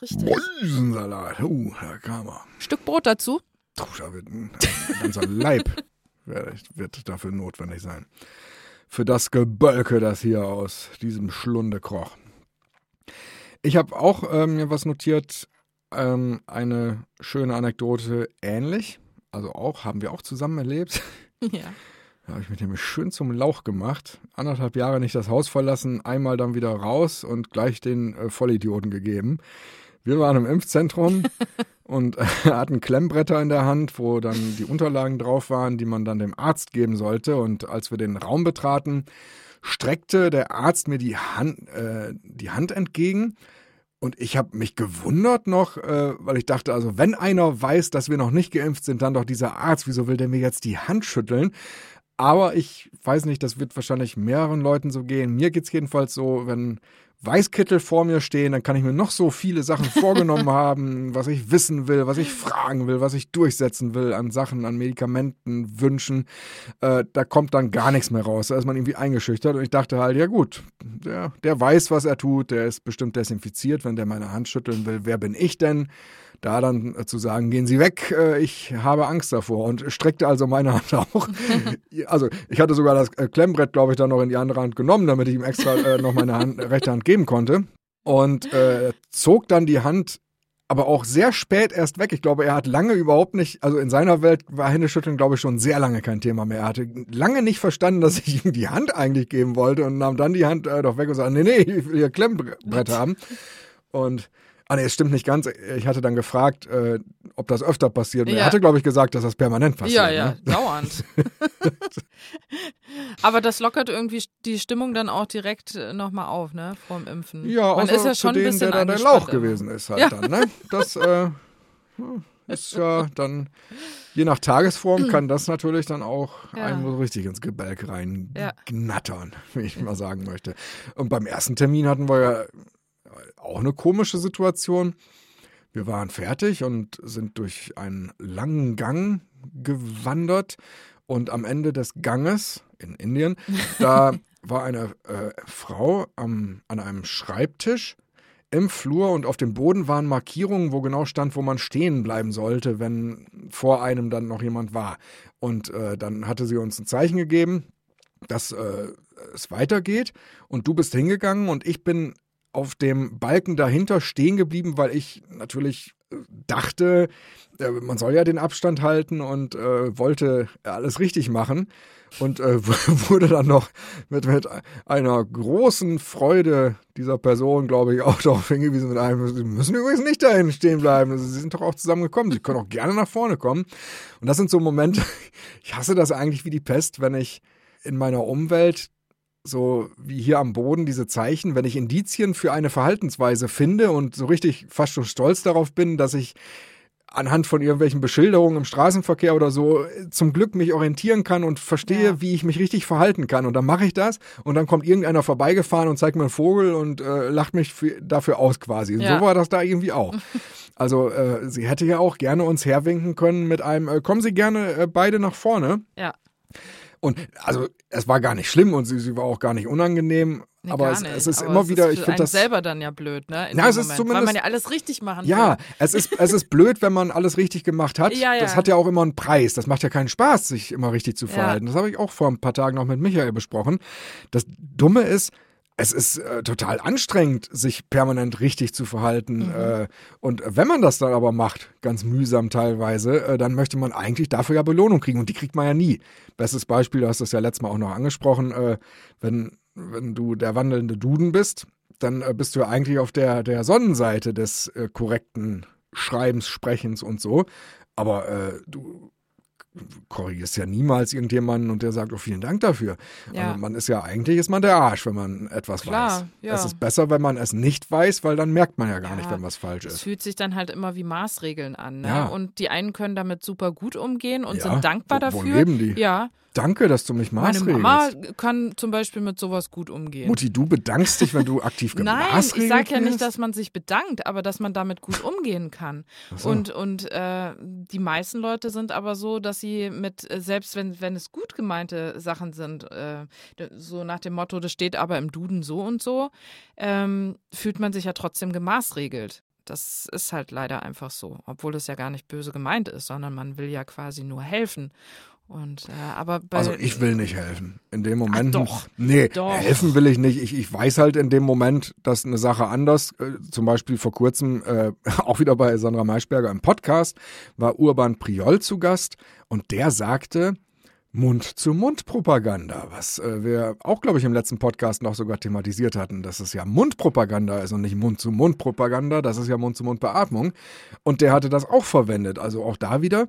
Richtig. Mäusensalat. Uh, da kam er. Stück Brot dazu? Puh, da wird ein, ein ganzer Leib *laughs* wird, wird dafür notwendig sein. Für das Gebölke, das hier aus diesem Schlunde kroch. Ich habe auch ähm, mir was notiert, ähm, eine schöne Anekdote ähnlich. Also auch, haben wir auch zusammen erlebt. *laughs* Ja. Da habe ich mich nämlich schön zum Lauch gemacht. Anderthalb Jahre nicht das Haus verlassen, einmal dann wieder raus und gleich den äh, Vollidioten gegeben. Wir waren im Impfzentrum *laughs* und er hat ein Klemmbretter in der Hand, wo dann die Unterlagen drauf waren, die man dann dem Arzt geben sollte. Und als wir den Raum betraten, streckte der Arzt mir die Hand, äh, die Hand entgegen. Und ich habe mich gewundert noch, äh, weil ich dachte, also wenn einer weiß, dass wir noch nicht geimpft sind, dann doch dieser Arzt, wieso will der mir jetzt die Hand schütteln? Aber ich weiß nicht, das wird wahrscheinlich mehreren Leuten so gehen. Mir geht's jedenfalls so, wenn Weißkittel vor mir stehen, dann kann ich mir noch so viele Sachen *laughs* vorgenommen haben, was ich wissen will, was ich fragen will, was ich durchsetzen will an Sachen, an Medikamenten, Wünschen. Äh, da kommt dann gar nichts mehr raus. Da ist man irgendwie eingeschüchtert und ich dachte halt, ja gut, der, der weiß, was er tut, der ist bestimmt desinfiziert, wenn der meine Hand schütteln will. Wer bin ich denn? Da dann zu sagen, gehen Sie weg, äh, ich habe Angst davor und streckte also meine Hand *laughs* auch. *laughs* also ich hatte sogar das äh, Klemmbrett, glaube ich, dann noch in die andere Hand genommen, damit ich ihm extra äh, noch meine Hand, rechte Hand geben konnte und äh, zog dann die Hand aber auch sehr spät erst weg. Ich glaube, er hat lange überhaupt nicht, also in seiner Welt war Händeschütteln, glaube ich, schon sehr lange kein Thema mehr. Er hatte lange nicht verstanden, dass ich ihm die Hand eigentlich geben wollte und nahm dann die Hand äh, doch weg und sagte, nee, nee, ich will hier Klemmbrett haben. Und Ah, nee, es stimmt nicht ganz. Ich hatte dann gefragt, äh, ob das öfter passiert. Ja. Er hatte, glaube ich, gesagt, dass das permanent passiert. Ja, ja, ne? dauernd. *laughs* Aber das lockert irgendwie die Stimmung dann auch direkt äh, nochmal auf, ne, vorm Impfen. Ja, Man ist ja schon denen, ein bisschen der da der Lauch gewesen ist halt ja. dann, ne? Das äh, ist ja *laughs* dann, je nach Tagesform kann das natürlich dann auch ja. einen so richtig ins Gebälk rein ja. *laughs* wie ich mal sagen möchte. Und beim ersten Termin hatten wir ja auch eine komische Situation. Wir waren fertig und sind durch einen langen Gang gewandert und am Ende des Ganges in Indien, da *laughs* war eine äh, Frau am, an einem Schreibtisch im Flur und auf dem Boden waren Markierungen, wo genau stand, wo man stehen bleiben sollte, wenn vor einem dann noch jemand war. Und äh, dann hatte sie uns ein Zeichen gegeben, dass äh, es weitergeht und du bist hingegangen und ich bin auf dem Balken dahinter stehen geblieben, weil ich natürlich äh, dachte, äh, man soll ja den Abstand halten und äh, wollte alles richtig machen und äh, *laughs* wurde dann noch mit, mit einer großen Freude dieser Person, glaube ich, auch darauf hingewiesen mit einem, Sie müssen übrigens nicht dahin stehen bleiben. Sie sind doch auch zusammengekommen. Sie können auch gerne nach vorne kommen. Und das sind so Momente, *laughs* ich hasse das eigentlich wie die Pest, wenn ich in meiner Umwelt so wie hier am Boden diese Zeichen, wenn ich Indizien für eine Verhaltensweise finde und so richtig fast schon stolz darauf bin, dass ich anhand von irgendwelchen Beschilderungen im Straßenverkehr oder so zum Glück mich orientieren kann und verstehe, ja. wie ich mich richtig verhalten kann. Und dann mache ich das und dann kommt irgendeiner vorbeigefahren und zeigt mir einen Vogel und äh, lacht mich für, dafür aus quasi. Ja. So war das da irgendwie auch. *laughs* Also äh, sie hätte ja auch gerne uns herwinken können mit einem, äh, kommen Sie gerne äh, beide nach vorne. Ja. Und also es war gar nicht schlimm und sie, sie war auch gar nicht unangenehm. Nee, aber es, es, ist aber immer es wieder, ist ich finde das selber dann ja blöd, ne? ja, es ist zumindest, weil man ja alles richtig machen Ja, will. es ist es ist blöd, wenn man alles richtig gemacht hat. *laughs* Ja, ja. Das hat ja auch immer einen Preis. Das macht ja keinen Spaß, sich immer richtig zu verhalten. Ja. Das habe ich auch vor ein paar Tagen noch mit Michael besprochen. Das Dumme ist, es ist äh, total anstrengend, sich permanent richtig zu verhalten. Mhm. Äh, und wenn man das dann aber macht, ganz mühsam teilweise, äh, dann möchte man eigentlich dafür ja Belohnung kriegen. Und die kriegt man ja nie. Bestes Beispiel, du hast das ja letztes Mal auch noch angesprochen, äh, wenn, wenn du der wandelnde Duden bist, dann äh, bist du ja eigentlich auf der, der Sonnenseite des äh, korrekten Schreibens, Sprechens und so. Aber du korrigierst ja niemals irgendjemanden und der sagt, oh, vielen Dank dafür. Ja. Also man ist ja eigentlich ist man der Arsch, wenn man etwas Klar, weiß. Ja. Es ist besser, wenn man es nicht weiß, weil dann merkt man ja gar ja, nicht, wenn was falsch ist. Es fühlt sich dann halt immer wie Maßregeln an. Ne? Und die einen können damit super gut umgehen und sind dankbar wo, dafür. Leben die? Ja. Danke, dass du mich maßregelst. Meine Mama kann zum Beispiel mit sowas gut umgehen. Mutti, du bedankst dich, wenn du *laughs* aktiv Nein, ich sage ja nicht, dass man sich bedankt, aber dass man damit gut umgehen kann. So. Und, und äh, die meisten Leute sind aber so, dass sie mit, äh, selbst wenn, wenn es gut gemeinte Sachen sind, äh, so nach dem Motto, das steht aber im Duden so und so, ähm, fühlt man sich ja trotzdem gemaßregelt. Das ist halt leider einfach so, obwohl es ja gar nicht böse gemeint ist, sondern man will ja quasi nur helfen. Und, äh, aber also ich will nicht helfen. In dem Moment. Ach, doch. Nee, doch. helfen will ich nicht. Ich, ich weiß halt in dem Moment, dass eine Sache anders, äh, zum Beispiel vor kurzem, äh, *laughs* auch wieder bei Sandra Maischberger im Podcast, war Urban Priol zu Gast und der sagte, Mund-zu-Mund-Propaganda, was äh, wir auch, glaube ich, im letzten Podcast noch sogar thematisiert hatten, dass es ja Mundpropaganda ist und nicht Mund-zu-Mund-Propaganda, das ist ja Mund-zu-Mund-Beatmung. Und der hatte das auch verwendet. Also auch da wieder.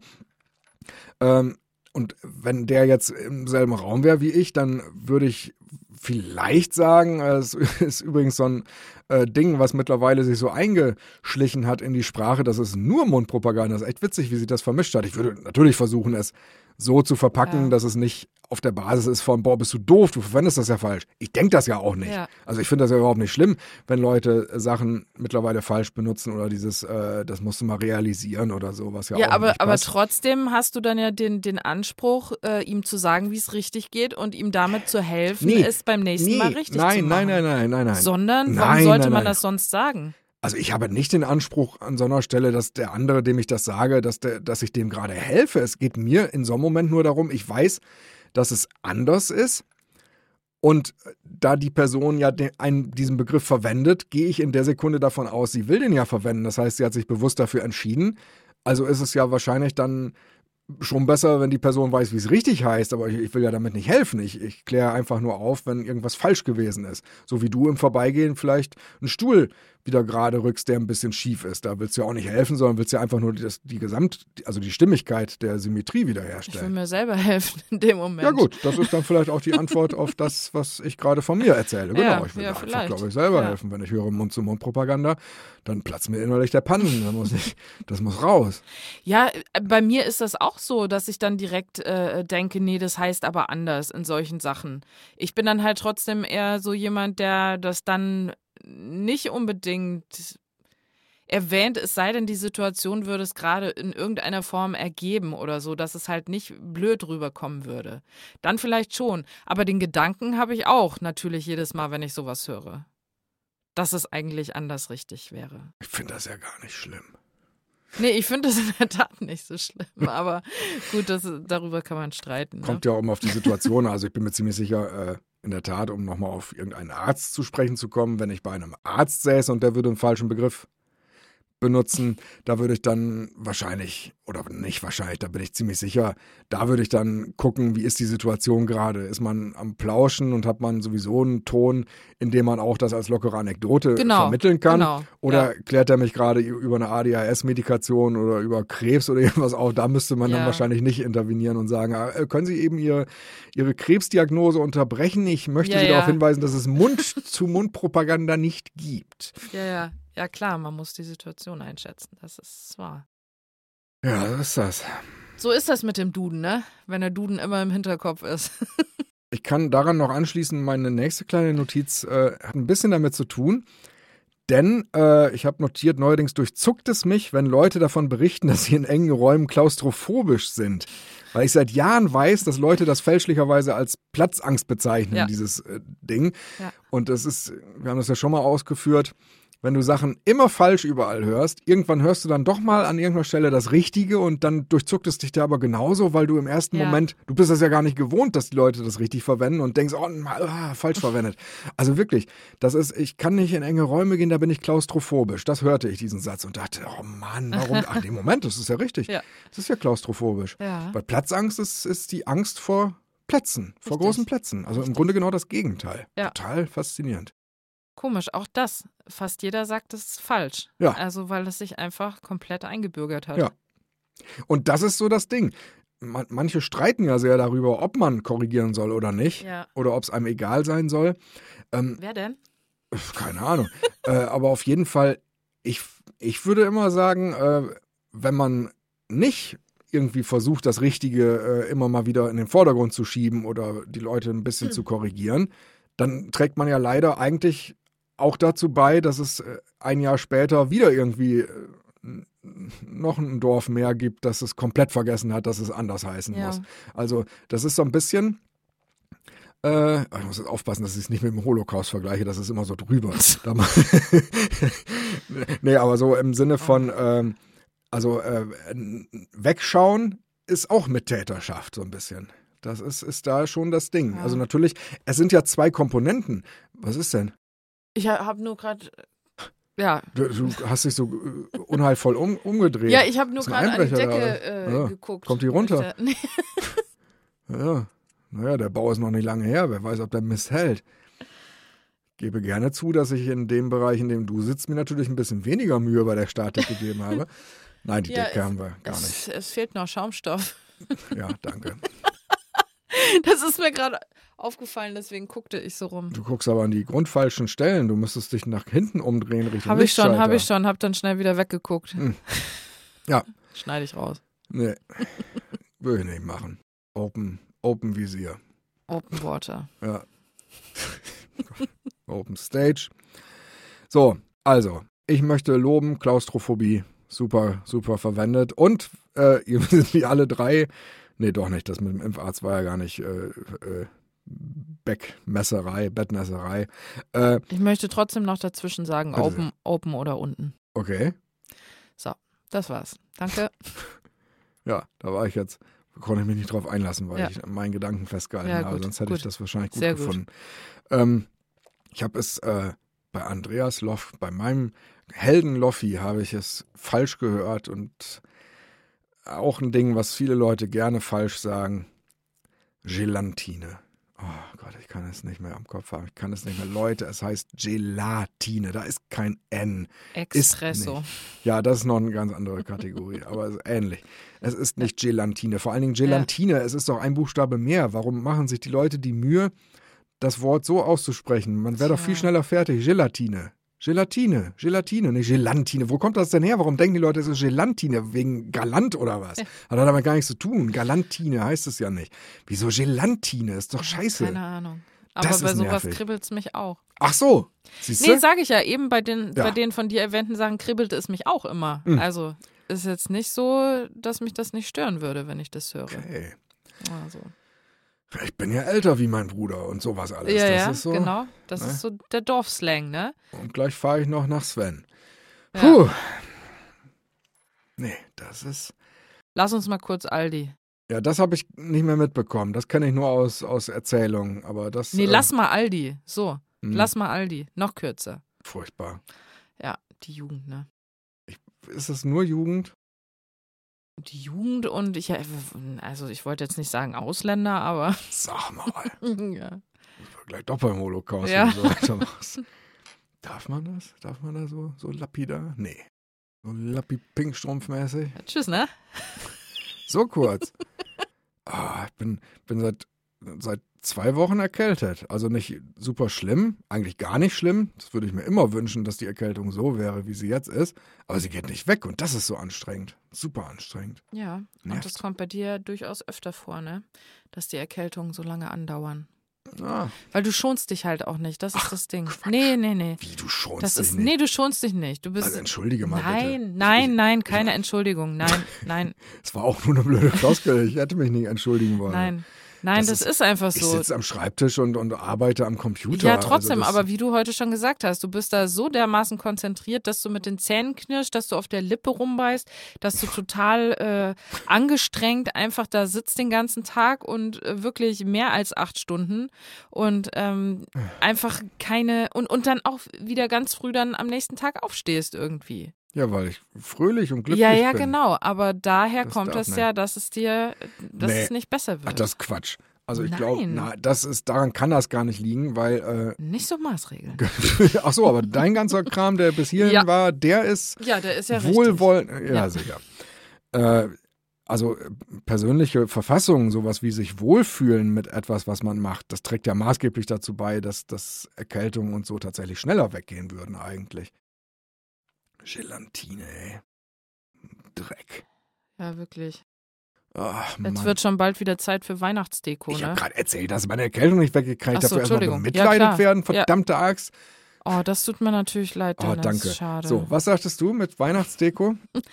Ähm, und wenn der jetzt im selben Raum wäre wie ich, dann würde ich vielleicht sagen, es *laughs* ist übrigens so ein äh, Ding, was mittlerweile sich so eingeschlichen hat in die Sprache, das ist nur Mundpropaganda. Ist echt witzig, wie sich das vermischt hat. Ich würde natürlich versuchen, es so zu verpacken, ja. dass es nicht auf der Basis ist von, boah, bist du doof, du verwendest das ja falsch. Ich denke das ja auch nicht. Ja. Also ich finde das ja überhaupt nicht schlimm, wenn Leute Sachen mittlerweile falsch benutzen oder dieses, äh, das musst du mal realisieren oder so, was ja, ja auch aber, nicht aber passt. trotzdem hast du dann ja den, den Anspruch, äh, ihm zu sagen, wie es richtig geht und ihm damit zu helfen, Nee. es beim nächsten Nee, Mal richtig nein, zu machen. nein, nein, nein, nein, nein. Sondern, warum Nein, sollte nein, man das sonst sagen? Also ich habe nicht den Anspruch an so einer Stelle, dass der andere, dem ich das sage, dass, der, dass ich dem gerade helfe. Es geht mir in so einem Moment nur darum, ich weiß, dass es anders ist. Und da die Person ja den, einen, diesen Begriff verwendet, gehe ich in der Sekunde davon aus, sie will den ja verwenden. Das heißt, sie hat sich bewusst dafür entschieden. Also ist es ja wahrscheinlich dann schon besser, wenn die Person weiß, wie es richtig heißt, aber ich, ich will ja damit nicht helfen. Ich, ich kläre einfach nur auf, wenn irgendwas falsch gewesen ist. So wie du im Vorbeigehen vielleicht einen Stuhl wieder gerade rückst, der ein bisschen schief ist. Da willst du ja auch nicht helfen, sondern willst ja einfach nur das, die Gesamt, also die Stimmigkeit der Symmetrie Ich will wiederherstellen. mir selber *laughs* helfen in dem Moment. Ja gut, das ist dann vielleicht auch die Antwort auf das, was ich gerade von mir erzähle. Genau, Ja, ich will ja, einfach, glaube ich, selber Ja. helfen. Wenn ich höre Mund-zu-Mund-Propaganda, dann platzt mir innerlich der Pannen. Dann muss ich, das muss raus. Ja, bei mir ist das auch so, dass ich dann direkt äh, denke, nee, das heißt aber anders in solchen Sachen. Ich bin dann halt trotzdem eher so jemand, der das dann nicht unbedingt erwähnt, es sei denn, die Situation würde es gerade in irgendeiner Form ergeben oder so, dass es halt nicht blöd rüberkommen würde. Dann vielleicht schon. Aber den Gedanken habe ich auch natürlich jedes Mal, wenn ich sowas höre. Dass es eigentlich anders richtig wäre. Ich finde das ja gar nicht schlimm. Nee, ich finde das in der Tat nicht so schlimm, aber gut, das, darüber kann man streiten. Ne? Kommt ja auch immer auf die Situation. Also ich bin mir ziemlich sicher, äh, in der Tat, um nochmal auf irgendeinen Arzt zu sprechen zu kommen, wenn ich bei einem Arzt säße und der würde einen falschen Begriff benutzen, da würde ich dann wahrscheinlich, oder nicht wahrscheinlich, da bin ich ziemlich sicher, da würde ich dann gucken, wie ist die Situation gerade. Ist man am Plauschen und hat man sowieso einen Ton, in dem man auch das als lockere Anekdote Genau, vermitteln kann? genau, Oder ja. klärt er mich gerade über eine ADHS-Medikation oder über Krebs oder *laughs* irgendwas auf? Da müsste man dann Ja. wahrscheinlich nicht intervenieren und sagen, äh, können Sie eben Ihre, Ihre Krebsdiagnose unterbrechen? Ich möchte Ja, Sie darauf hinweisen, dass es Mund-zu-Mund-Propaganda *laughs* nicht gibt. Ja, ja, ja klar, man muss die Situation einschätzen, das ist wahr. Ja, das ist das. So ist das mit dem Duden, ne? Wenn der Duden immer im Hinterkopf ist. *laughs* Ich kann daran noch anschließen, meine nächste kleine Notiz äh, hat ein bisschen damit zu tun. Denn äh, ich habe notiert, neuerdings durchzuckt es mich, wenn Leute davon berichten, *laughs* dass sie in engen Räumen klaustrophobisch sind. Weil ich seit Jahren weiß, dass Leute das fälschlicherweise als Platzangst bezeichnen, Ja. dieses äh, Ding. Ja. Und das ist, wir haben das ja schon mal ausgeführt, wenn du Sachen immer falsch überall hörst, irgendwann hörst du dann doch mal an irgendeiner Stelle das Richtige und dann durchzuckt es dich da aber genauso, weil du im ersten Ja. Moment, du bist das ja gar nicht gewohnt, dass die Leute das richtig verwenden und denkst, oh, ah, falsch verwendet. Also wirklich, das ist, ich kann nicht in enge Räume gehen, da bin ich klaustrophobisch. Das hörte ich, diesen Satz und dachte, oh Mann, warum? *laughs* Ach, nee, Moment, das ist ja richtig. Ja. Das ist ja klaustrophobisch. Ja. Weil Platzangst ist, ist die Angst vor Plätzen, vor Richtig. großen Plätzen. Also im Richtig. Grunde genau das Gegenteil. Ja. Total faszinierend. Komisch, auch das. Fast jeder sagt, es ist falsch. Ja. Also, weil es sich einfach komplett eingebürgert hat. Ja. Und das ist so das Ding. Man, manche streiten ja sehr darüber, ob man korrigieren soll oder nicht. Ja. Oder ob es einem egal sein soll. Ähm, Wer denn? keine Ahnung. *laughs* äh, aber auf jeden Fall, ich, ich würde immer sagen, äh, wenn man nicht irgendwie versucht, das Richtige äh, immer mal wieder in den Vordergrund zu schieben oder die Leute ein bisschen Hm. *clears throat* zu korrigieren, dann trägt man ja leider eigentlich auch dazu bei, dass es äh, ein Jahr später wieder irgendwie äh, noch ein Dorf mehr gibt, das es komplett vergessen hat, dass es anders heißen Ja. muss. Also das ist so ein bisschen, äh, ich muss jetzt aufpassen, dass ich es nicht mit dem Holocaust vergleiche, das ist immer so drüber. *laughs* *laughs* Nee, aber so im Sinne von, ähm, also äh, wegschauen ist auch Mittäterschaft so ein bisschen. Das ist, ist da schon das Ding. Ja. Also natürlich, es sind ja zwei Komponenten. Was ist denn? Ich habe nur gerade. Ja. Du, du hast dich so äh, unheilvoll um, umgedreht. Ja, ich habe nur gerade an die Decke äh, Ja. geguckt. Kommt die runter? Nee. *laughs* Ja, naja, der Bau ist noch nicht lange her. Wer weiß, ob der Mist hält. Gebe gerne zu, dass ich in dem Bereich, in dem du sitzt, mir natürlich ein bisschen weniger Mühe bei der Statik gegeben *laughs* habe. Nein, die Ja, Decke es- haben wir gar nicht. Es, es fehlt noch Schaumstoff. Ja, danke. *laughs* Das ist mir gerade aufgefallen, deswegen guckte ich so rum. Du guckst aber an die grundfalschen Stellen. Du müsstest dich nach hinten umdrehen Richtung Habe ich schon, habe ich schon, habe dann schnell wieder weggeguckt. Hm. *laughs* Ja. Schneide ich raus. Nee, würde ich nicht machen. Open, Open Visier. Open Water. Ja. *laughs* Open Stage. So, also, ich möchte loben, Klaustrophobie, super, super verwendet. Und äh, *laughs* ihr wisst, die alle drei, nee, doch nicht, das mit dem Impfarzt war ja gar nicht äh, äh, Beckmesserei, Bettmesserei. Äh, Ich möchte trotzdem noch dazwischen sagen, open, open oder unten. okay, Das war's. Danke. *laughs* ja, da war ich jetzt, konnte ich mich nicht drauf einlassen, weil Ja. ich meinen Gedanken festgehalten Ja, habe, gut, sonst hätte ich gut. das wahrscheinlich gut Sehr gut. gefunden. Ähm, ich habe es äh, bei Andreas Loff, bei meinem Helden Loffi habe ich es falsch gehört und auch ein Ding, was viele Leute gerne falsch sagen. Gelatine. Oh Gott, ich kann es nicht mehr am Kopf haben. Ich kann es nicht mehr. Leute, es heißt Gelatine. Da ist kein N. Espresso. Ja, das ist noch eine ganz andere Kategorie, *laughs* aber es ist ähnlich. Es ist nicht Gelatine. Vor allen Dingen Gelatine, es ist doch ein Buchstabe mehr. Warum machen sich die Leute die Mühe, das Wort so auszusprechen? Man wäre doch viel schneller fertig. Gelatine. Gelatine, Gelatine, nicht Gelantine. Wo kommt das denn her? Warum denken die Leute, es ist Gelantine? Wegen Galant oder was? Hat damit gar nichts zu tun. Galantine heißt es ja nicht. Wieso Gelantine? Ist doch scheiße. Keine Ahnung. Aber Das bei ist sowas nervig. kribbelt es mich auch. Ach so. Siehst Nee, sage ich ja, eben bei den, Ja. bei den von dir erwähnten Sachen kribbelte es mich auch immer. Mhm. Also ist jetzt nicht so, dass mich das nicht stören würde, wenn ich das höre. Okay. Also. Ich bin ja älter wie mein Bruder und sowas alles. ja, das ja, ist so. genau. Das ne? ist so der Dorfslang, ne? Und gleich fahre ich noch nach Sven. Ja. Puh. Nee, das ist. Lass uns mal kurz Aldi. Ja, das habe ich nicht mehr mitbekommen. Das kenne ich nur aus, aus Erzählungen. Aber das. Nee, äh, lass mal Aldi. So, hm, lass mal Aldi. Noch kürzer. Furchtbar. Ja, die Jugend, ne? Ist es nur Jugend? Die Jugend und ich, also ich wollte jetzt nicht sagen Ausländer, aber *laughs* Sag mal. *laughs* ja. Ich war gleich doch beim Holocaust Ja. und so. Darf man das? Darf man da so, so lapidar? Nee. So lappi-pinkstrumpfmäßig? Tschüss, ne? So kurz. Ah, ich bin, bin seit, seit zwei Wochen erkältet. Also nicht super schlimm, eigentlich gar nicht schlimm. Das würde ich mir immer wünschen, dass die Erkältung so wäre, wie sie jetzt ist. Aber sie geht nicht weg und das ist so anstrengend. Super anstrengend. Ja, und Nervt. das kommt bei dir durchaus öfter vor, ne? Dass die Erkältungen so lange andauern. Ah, Weil du schonst dich halt auch nicht, das ist Ach, das Ding. Quatsch. Nee, nee, nee. wie du schonst Das dich ist, nicht. nee, du schonst dich nicht. Du bist. also entschuldige mal nein, bitte. nein, nein, keine Entschuldigung. Nein, nein, *laughs* Es war auch nur eine blöde Floskel. Ich hätte mich nicht entschuldigen wollen. nein. Nein, Das das, ist- ist einfach Ich so. sitze am Schreibtisch und, und arbeite am Computer. Ja, trotzdem, also aber wie du heute schon gesagt hast, du bist da so dermaßen konzentriert, dass du mit den Zähnen knirschst, dass du auf der Lippe rumbeißt, dass du total äh, angestrengt einfach da sitzt den ganzen Tag und äh, wirklich mehr als acht Stunden und ähm, einfach keine und, und dann auch wieder ganz früh dann am nächsten Tag aufstehst irgendwie. Ja, weil ich fröhlich und glücklich ja, ja, bin. genau. Aber daher Das kommt es nicht. ja, dass es dir, dass Nee. es nicht besser wird. Ach, das ist Quatsch. Also ich glaube, na, das ist, daran kann das gar nicht liegen, weil, nicht so Maßregeln. äh, *laughs* ach so, aber dein ganzer Kram, der bis hierhin Ja. war, der ist Ja, der ist ja wohlwollend, ja, Ja. sicher. Äh, also äh, persönliche Verfassung, sowas wie sich wohlfühlen mit etwas, was man macht, das trägt ja maßgeblich dazu bei, dass, dass Erkältungen und so tatsächlich schneller weggehen würden eigentlich. Gelatine, ey. Dreck. Ja, wirklich. Ach, Jetzt wird schon bald wieder Zeit für Weihnachtsdeko, Ich ne? habe gerade erzählt, dass meine Erkältung nicht weggekriegt Ach so, Dafür erstmal. Ja, bemitleidet klar. werden, Ja. verdammte Axt. Oh, das tut mir natürlich leid, Oh, Dennis. danke. Schade. So, was sagtest du mit Weihnachtsdeko? *laughs*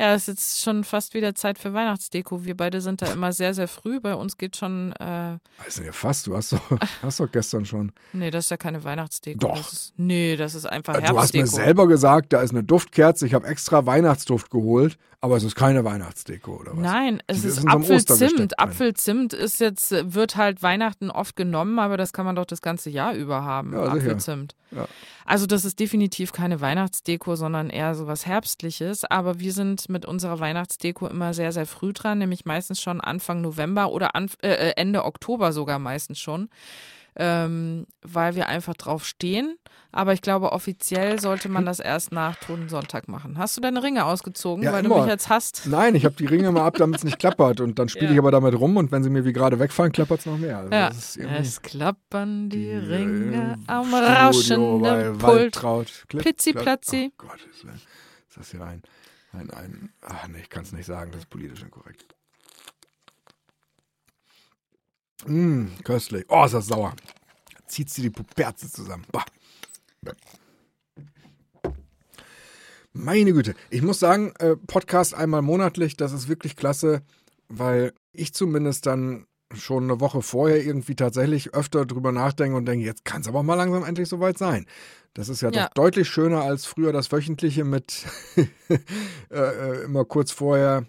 Ja, es ist jetzt schon fast wieder Zeit für Weihnachtsdeko. Wir beide sind da immer sehr, sehr früh. Bei uns geht schon, äh, Weiß nicht, fast, du hast doch, *laughs* hast doch gestern schon. nee, das ist ja keine Weihnachtsdeko. Doch. Das ist, nee, das ist einfach Äh, Du hast mir Herbstdeko. selber gesagt, da ist eine Duftkerze, ich habe extra Weihnachtsduft geholt, aber es ist keine Weihnachtsdeko, oder was? Nein, es ist ist Apfelzimt. Apfelzimt ist jetzt, wird halt Weihnachten oft genommen, aber das kann man doch das ganze Jahr über haben. Ja. Apfelzimt. Ja. Also das ist definitiv keine Weihnachtsdeko, sondern eher so was Herbstliches. Aber wir sind mit unserer Weihnachtsdeko immer sehr, sehr früh dran, nämlich meistens schon Anfang November oder Anf äh, Ende Oktober sogar meistens schon ähm, weil wir einfach drauf stehen. Aber ich glaube, offiziell sollte man das erst nach Totensonntag machen. Hast du deine Ringe ausgezogen, Ja, weil immer. du mich jetzt hast? Nein, ich habe die Ringe mal ab, damit es nicht klappert. Und dann spiele Ja. ich aber damit rum und wenn sie mir wie gerade wegfallen, klappert es noch mehr. Also Ja. Es klappern die, die, Ringe äh, am Studio bei rauschenden Pult. Klipp, Plitzi, platzi. Oh Gott, ist, ist das hier ein, ein, ein ach nee, ich kann es nicht sagen, das ist politisch inkorrekt. Mmh, köstlich. Oh, ist das sauer. Zieht sie die Puperze zusammen. Bah. Meine Güte. Ich muss sagen, äh, Podcast einmal monatlich, das ist wirklich klasse, weil ich zumindest dann schon eine Woche vorher irgendwie tatsächlich öfter drüber nachdenke und denke, jetzt kann es aber mal langsam endlich soweit sein. Das ist ja, Ja. doch deutlich schöner als früher das wöchentliche mit *laughs* äh, äh, immer kurz vorher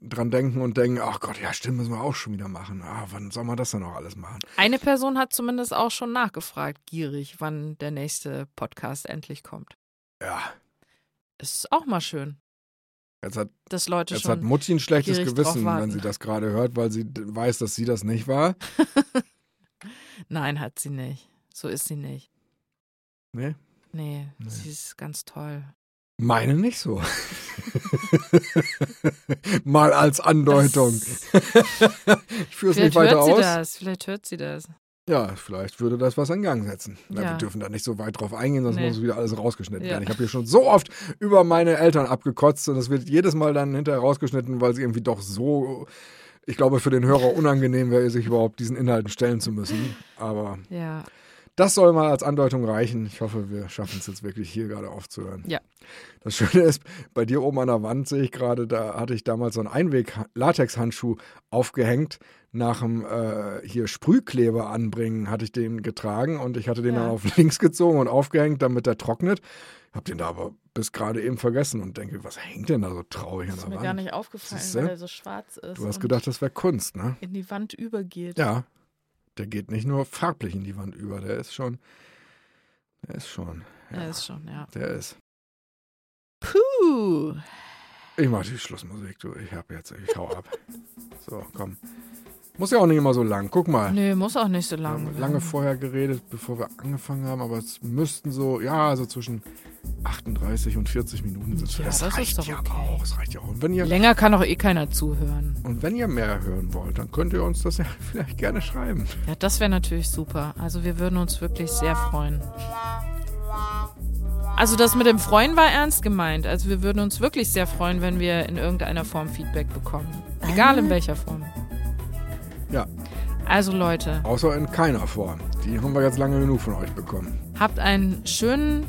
dran denken und denken, ach Gott, ja stimmt, müssen wir auch schon wieder machen. Ah, wann soll man das denn noch alles machen? Eine Person hat zumindest auch schon nachgefragt, gierig, wann der nächste Podcast endlich kommt. Ja, Ist auch mal schön, jetzt hat, dass Leute jetzt hat. Mutti ein schlechtes Gewissen, wenn sie das gerade hört, weil sie weiß, dass sie das nicht war. *laughs* Nein, hat sie nicht. So ist sie nicht. Nee? Nee, Nee. sie ist ganz toll. Meine nicht so. *laughs* Mal als Andeutung. *laughs* Ich führe es nicht weiter hört sie aus. das. Vielleicht hört sie das. Ja, vielleicht würde das was in Gang setzen. Ja. Wir dürfen da nicht so weit drauf eingehen, sonst Nee. muss wieder alles rausgeschnitten Ja. werden. Ich habe hier schon so oft über meine Eltern abgekotzt und das wird jedes Mal dann hinterher rausgeschnitten, weil sie irgendwie doch so, ich glaube, für den Hörer unangenehm wäre, sich überhaupt diesen Inhalten stellen zu müssen. Aber Ja. Das soll mal als Andeutung reichen. Ich hoffe, wir schaffen es jetzt wirklich hier gerade aufzuhören. Ja. Das Schöne ist, bei dir oben an der Wand sehe ich gerade, da hatte ich damals so einen Einweg-Latex-Handschuh aufgehängt. Nach dem äh, hier Sprühkleber anbringen hatte ich den getragen und ich hatte den Ja. dann auf *laughs* links gezogen und aufgehängt, damit er trocknet. Hab den da aber bis gerade eben vergessen und denke, was hängt denn da so traurig Das an ist der mir Wand? gar nicht aufgefallen, Siehste? weil er so schwarz ist. Du hast gedacht, das wäre Kunst, ne? in die Wand übergeht. Ja, der geht nicht nur farblich in die Wand über, der ist schon, der ist schon, ja, Er ist schon, ja. der ist. Puh. Ich mach die Schlussmusik, du, ich hab jetzt, ich hau ab. *laughs* So, komm. Muss ja auch nicht immer so lang, guck mal. Nö, muss auch nicht so Wir lang. haben lange vorher geredet, bevor wir angefangen haben, aber es müssten so, ja, so zwischen 38 und 40 Minuten sind. Ja, das, das ist reicht doch ja okay. auch, es reicht ja auch. Und wenn ihr Länger kann doch eh keiner zuhören. und wenn ihr mehr hören wollt, dann könnt ihr uns das ja *laughs* vielleicht gerne schreiben. Ja, das wäre natürlich super. Also wir würden uns wirklich sehr freuen. Also das mit dem Freuen war ernst gemeint. Also wir würden uns wirklich sehr freuen, wenn wir in irgendeiner Form Feedback bekommen. Egal in welcher Form. Ja. Also Leute, Außer in keiner Form. Die haben wir jetzt lange genug von euch bekommen. habt einen schönen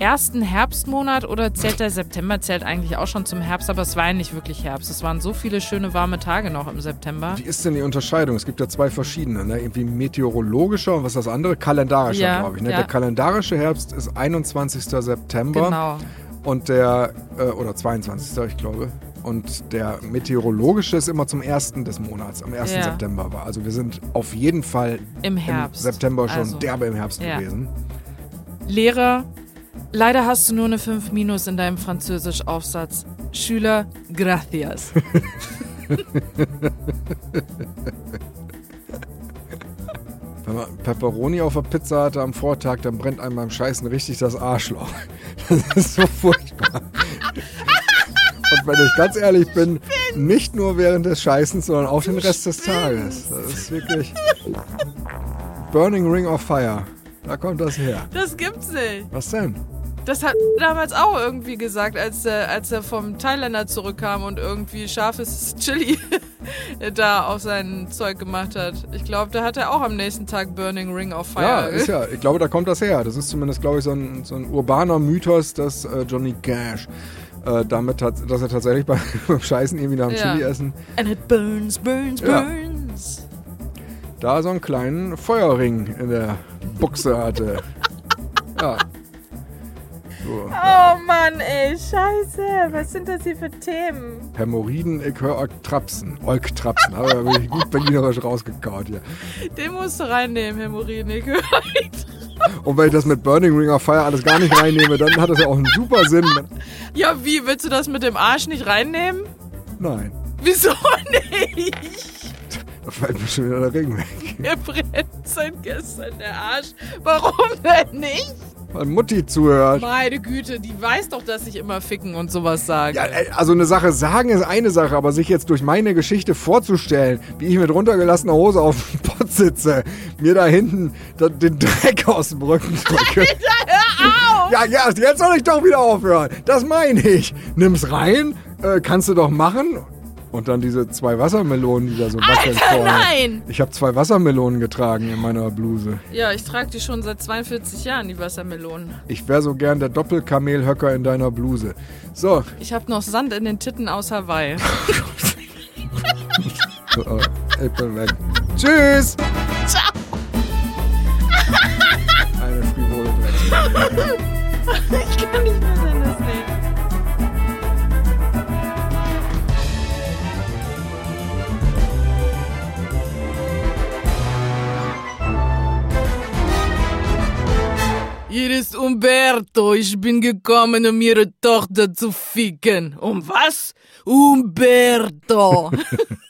ersten Herbstmonat oder zählt der September zählt eigentlich auch schon zum Herbst, aber es war ja nicht wirklich Herbst. Es waren so viele schöne warme Tage noch im September. Wie ist denn die Unterscheidung? Es gibt ja zwei verschiedene, ne? Irgendwie meteorologischer und was ist das andere? Kalendarischer, Ja, glaube ich. Ne? ja. Der kalendarische Herbst ist 21. September Genau. und der, äh, oder 22. ich glaube. Und der meteorologische ist immer zum 1. des Monats, am 1. Ja. September war. Also wir sind auf jeden Fall Im Herbst. im September schon Also, derbe im Herbst ja. gewesen. Lehrer, leider hast du nur eine 5 Minus in deinem Französisch-Aufsatz. Schüler, gracias. *laughs* Wenn man Pepperoni auf der Pizza hatte am Vortag, dann brennt einem beim Scheißen richtig das Arschloch. *laughs* Das ist so furchtbar. Wenn ich ganz ehrlich bin, nicht nur während des Scheißens, sondern auch den Rest des Tages. Das ist wirklich Burning Ring of Fire. Da kommt das her. Das gibt's nicht. Was denn? Das hat damals auch irgendwie gesagt, als, äh, als er vom Thailänder zurückkam und irgendwie scharfes *laughs* Chili *laughs* da auf sein Zeug gemacht hat. Ich glaube, da hat er auch am nächsten Tag Burning Ring of Fire. Ja, ist ja, ich glaube, da kommt das her. Das ist zumindest, glaube ich, so ein, so ein urbaner Mythos, dass äh, Johnny Cash äh, damit hat, dass er tatsächlich beim, *laughs* beim Scheißen irgendwie nach dem Ja. Chili essen And it burns, burns, Ja. burns. da so einen kleinen Feuerring in der Buchse hatte. *laughs* ja. So. Oh Mann, ey, scheiße. Was sind das hier für Themen? Hämorrhoiden, ich höre euch trapsen. Euch trapsen. Habe ich gut berlinerisch rausgekaut hier. Den musst du reinnehmen, Hämorrhoiden. Ich höre Und wenn ich das mit Burning Ring of Fire alles gar nicht reinnehme, dann hat das ja auch einen super Sinn. Ja, wie? Willst du das mit dem Arsch nicht reinnehmen? Nein, Wieso nicht? da fällt mir schon wieder der Ring weg. Mir brennt seit gestern der Arsch. Warum denn nicht? Weil Mutti zuhört. Meine Güte, die weiß doch, dass ich immer ficken und sowas sage. Ja, ey, also eine Sache sagen ist eine Sache, aber sich jetzt durch meine Geschichte vorzustellen, wie ich mit runtergelassener Hose auf dem Pott sitze, mir da hinten den Dreck aus dem Rücken *laughs* drücke. Hör auf! Ja, ja, jetzt soll ich doch wieder aufhören. Das meine ich. Nimm's rein, äh, kannst du doch machen. Und dann diese zwei Wassermelonen, die da so wackeln vorne. nein! Ich habe zwei Wassermelonen getragen in meiner Bluse. Ja, ich trage die schon seit 42 Jahren, die Wassermelonen. Ich wäre so gern der Doppelkamelhöcker in deiner Bluse. So, Ich habe noch Sand in den Titten aus Hawaii. *laughs* äh, ich bin weg. Tschüss! Ciao! Eine frivole Drecksau. *laughs* Ich kann nicht mehr Hier ist Umberto. Ich bin gekommen, um ihre Tochter zu ficken. Um was? Umberto. *laughs*